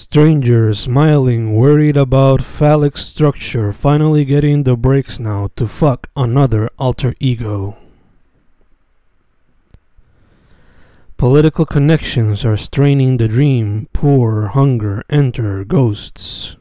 Stranger smiling, worried about phallic structure, finally getting the breaks now to fuck another alter ego. Political connections are straining the dream, poor, hunger, enter, ghosts.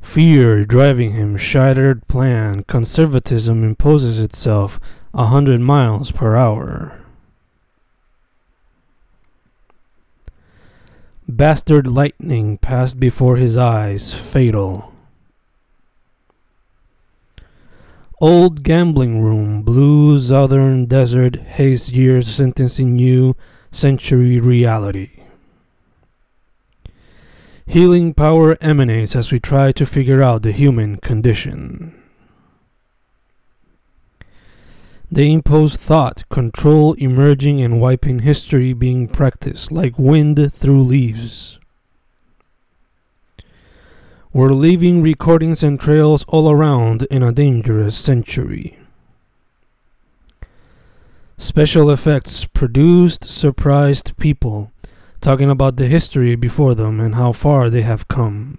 Fear driving him, shattered plan, conservatism imposes itself a hundred miles per hour. Bastard lightning passed before his eyes, fatal. Old gambling room, blue southern desert, haze years sentencing new century reality. Healing power emanates as we try to figure out the human condition. They impose thought, control emerging and wiping history being practiced like wind through leaves. We're leaving recordings and trails all around in a dangerous century. Special effects produced surprised people, talking about the history before them and how far they have come.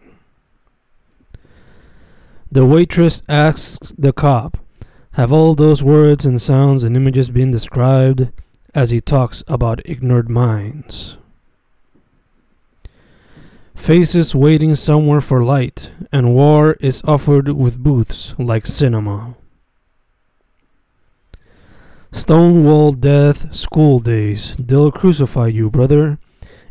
The waitress asks the cop, have all those words and sounds and images been described as he talks about ignored minds? Faces waiting somewhere for light, and war is offered with booths like cinema. Stonewall death, school days, they'll crucify you, brother.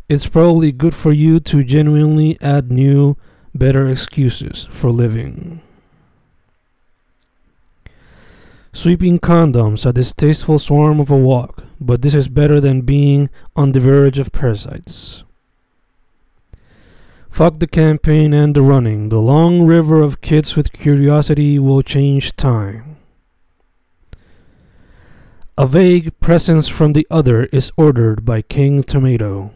It's probably good for you to genuinely add new, better excuses for living. Sweeping condoms, a distasteful swarm of a walk, but this is better than being on the verge of parasites. Fuck the campaign and the running. The long river of kids with curiosity will change time. A vague presence from the other is ordered by King Tomato.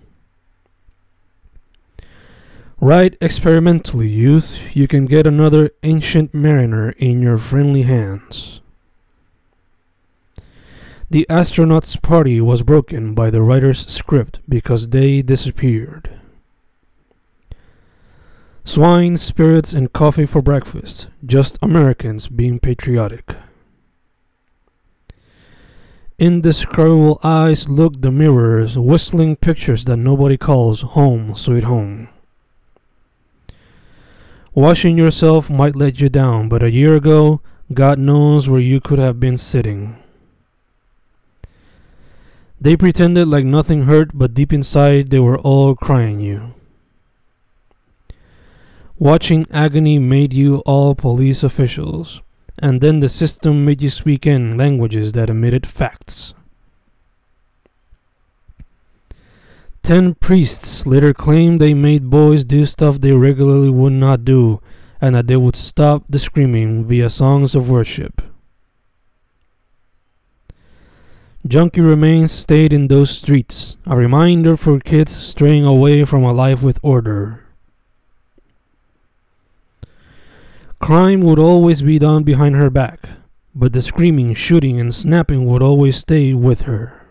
Write experimentally, youth. You can get another ancient mariner in your friendly hands. The astronauts' party was broken by the writer's script because they disappeared. Swine, spirits, and coffee for breakfast. Just Americans being patriotic. Indescribable eyes look the mirrors, whistling pictures that nobody calls home, sweet home. Washing yourself might let you down, but a year ago, God knows where you could have been sitting. They pretended like nothing hurt, but deep inside they were all crying you. Watching agony made you all police officials, and then the system made you speak in languages that omitted facts. Ten priests later claimed they made boys do stuff they regularly would not do, and that they would stop the screaming via songs of worship. Junkie remains stayed in those streets, a reminder for kids straying away from a life with order. Crime would always be done behind her back, but the screaming, shooting, and snapping would always stay with her.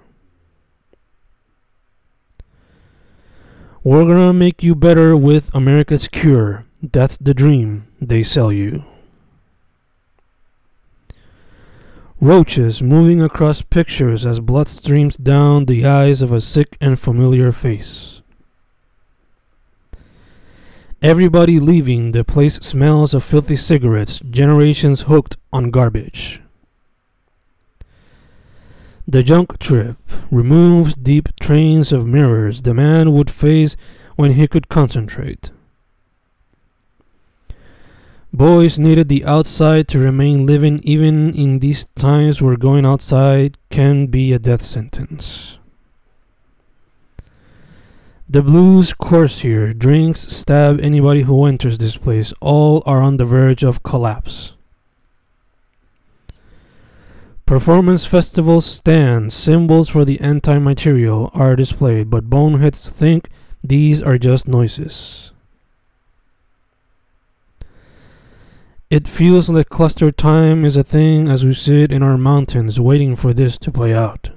We're gonna make you better with America's Cure. That's the dream they sell you. Roaches moving across pictures as blood streams down the eyes of a sick and familiar face. Everybody leaving, the place smells of filthy cigarettes, generations hooked on garbage. The junk trip removes deep trains of mirrors the man would face when he could concentrate. Boys needed the outside to remain living even in these times where going outside can be a death sentence. The blues course here. Drinks stab anybody who enters this place. All are on the verge of collapse. Performance festivals stand, symbols for the anti material are displayed, but boneheads think these are just noises. It feels like cluster time is a thing as we sit in our mountains waiting for this to play out.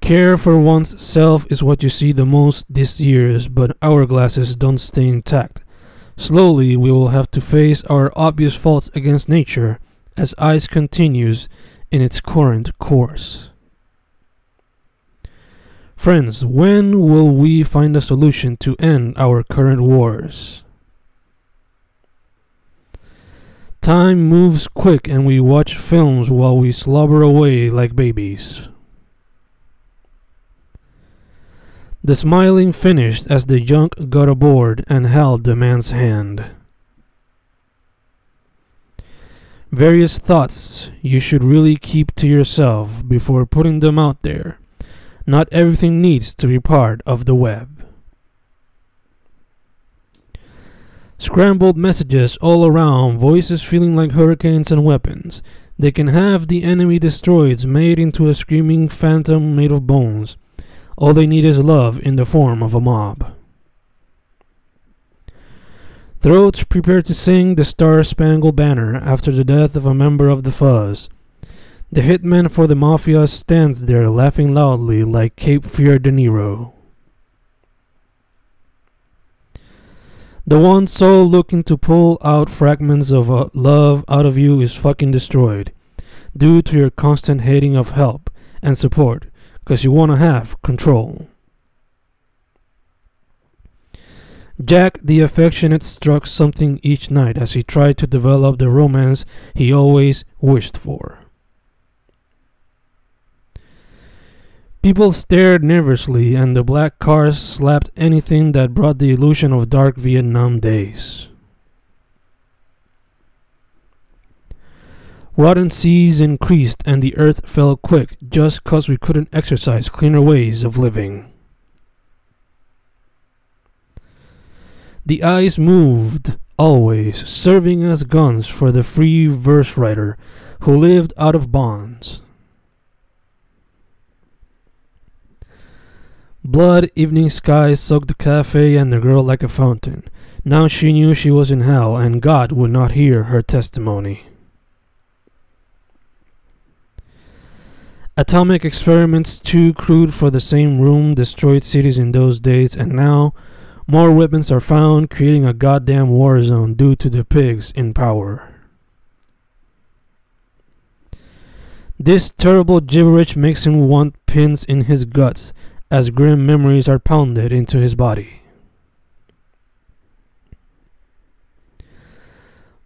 Care for one's self is what you see the most these years, but our glasses don't stay intact. Slowly, we will have to face our obvious faults against nature as ice continues in its current course. Friends, when will we find a solution to end our current wars? Time moves quick and we watch films while we slobber away like babies. The smiling finished as the junk got aboard and held the man's hand. Various thoughts you should really keep to yourself before putting them out there. Not everything needs to be part of the web. Scrambled messages all around, voices feeling like hurricanes and weapons. They can have the enemy destroyed, made into a screaming phantom made of bones. All they need is love in the form of a mob. Throats prepare to sing the Star Spangled Banner after the death of a member of the Fuzz. The hitman for the Mafia stands there laughing loudly like Cape Fear De Niro. The one soul looking to pull out fragments of uh, love out of you is fucking destroyed due to your constant hating of help and support because you want to have control. Jack the affectionate struck something each night as he tried to develop the romance he always wished for. People stared nervously, and the black cars slapped anything that brought the illusion of dark Vietnam days. Rotten seas increased, and the earth fell quick just 'cause we couldn't exercise cleaner ways of living. The eyes moved, always, serving as guns for the free verse writer who lived out of bonds. Blood evening sky soaked the cafe and the girl like a fountain. Now she knew she was in hell and God would not hear her testimony. Atomic experiments too crude for the same room destroyed cities in those days and now more weapons are found creating a goddamn war zone due to the pigs in power. This terrible gibberish makes him want pins in his guts as grim memories are pounded into his body.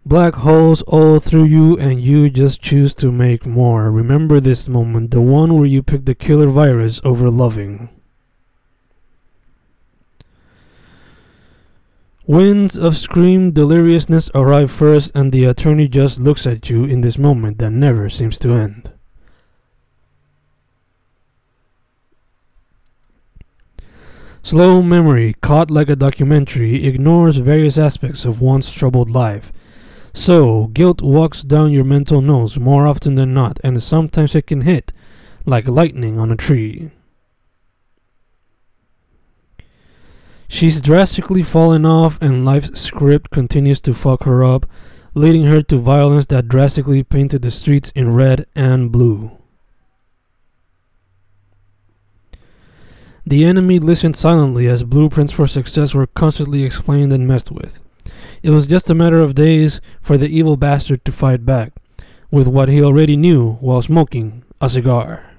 Black holes all through you, and you just choose to make more. Remember this moment, the one where you picked the killer virus over loving. Winds of scream deliriousness arrive first, and the attorney just looks at you in this moment that never seems to end. Slow memory, caught like a documentary, ignores various aspects of one's troubled life. So, guilt walks down your mental nose more often than not, and sometimes it can hit like lightning on a tree. She's drastically fallen off, and life's script continues to fuck her up, leading her to violence that drastically painted the streets in red and blue. The enemy listened silently as blueprints for success were constantly explained and messed with. It was just a matter of days for the evil bastard to fight back with what he already knew while smoking a cigar.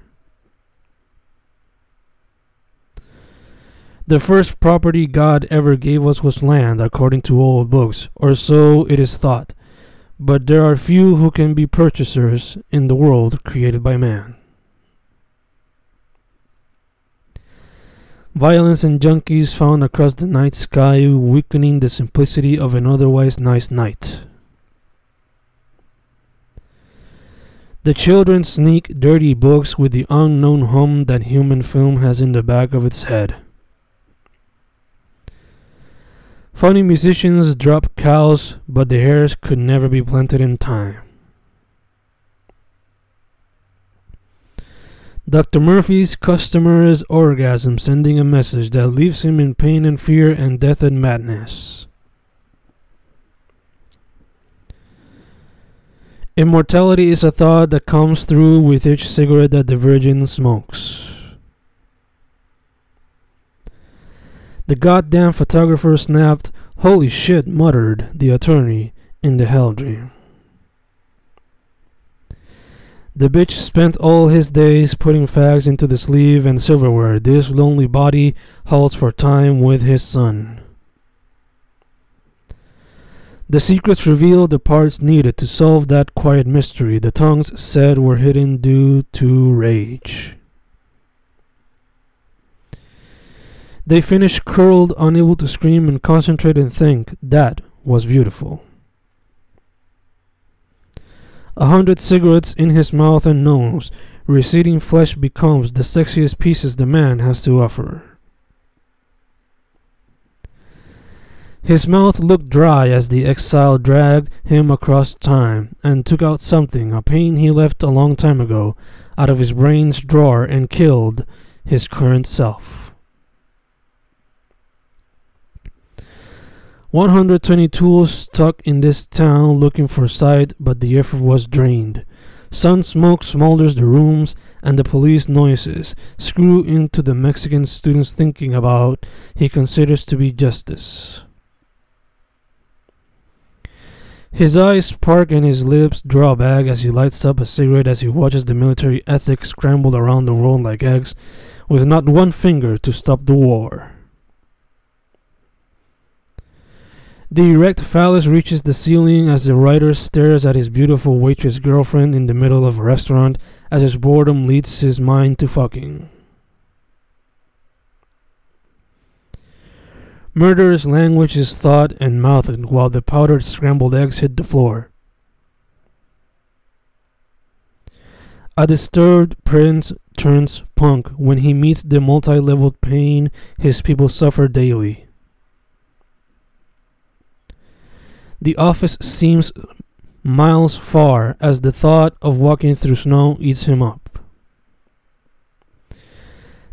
The first property God ever gave us was land, according to old books, or so it is thought. But there are few who can be purchasers in the world created by man. Violence and junkies found across the night sky, weakening the simplicity of an otherwise nice night. The children sneak dirty books with the unknown hum that human film has in the back of its head. Funny musicians drop cows, but the hairs could never be planted in time. Dr. Murphy's customer's orgasm sending a message that leaves him in pain and fear and death and madness. Immortality is a thought that comes through with each cigarette that the Virgin smokes. The goddamn photographer snapped, Holy shit, muttered the attorney in the hell dream. The bitch spent all his days putting fags into the sleeve and silverware. This lonely body halts for time with his son. The secrets revealed the parts needed to solve that quiet mystery the tongues said were hidden due to rage. They finished curled, unable to scream and concentrate and think. That was beautiful. A hundred cigarettes in his mouth and nose, receding flesh becomes the sexiest pieces the man has to offer. His mouth looked dry as the exile dragged him across time and took out something, a pain he left a long time ago, out of his brain's drawer and killed his current self. 120 tools stuck in this town looking for sight, but the effort was drained. Sun smoke smolders the rooms, and the police noises screw into the Mexican student's thinking about he considers to be justice. His eyes spark and his lips draw back as he lights up a cigarette as he watches the military ethics scramble around the world like eggs, with not one finger to stop the war. The erect phallus reaches the ceiling as the writer stares at his beautiful waitress girlfriend in the middle of a restaurant as his boredom leads his mind to fucking. Murderous language is thought and mouthed while the powdered scrambled eggs hit the floor. A disturbed prince turns punk when he meets the multi leveled pain his people suffer daily. The office seems miles far as the thought of walking through snow eats him up.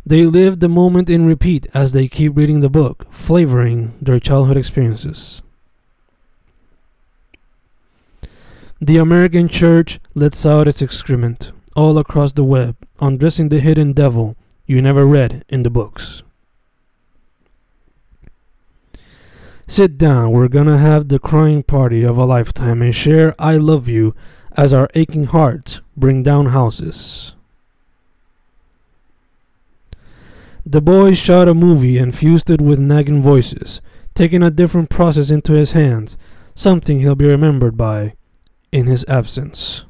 They live the moment in repeat as they keep reading the book, flavoring their childhood experiences. The American church lets out its excrement all across the web, undressing the hidden devil you never read in the books. Sit down, we're gonna have the crying party of a lifetime and share I love you as our aching hearts bring down houses. The boy shot a movie and fused it with nagging voices, taking a different process into his hands, something he'll be remembered by in his absence.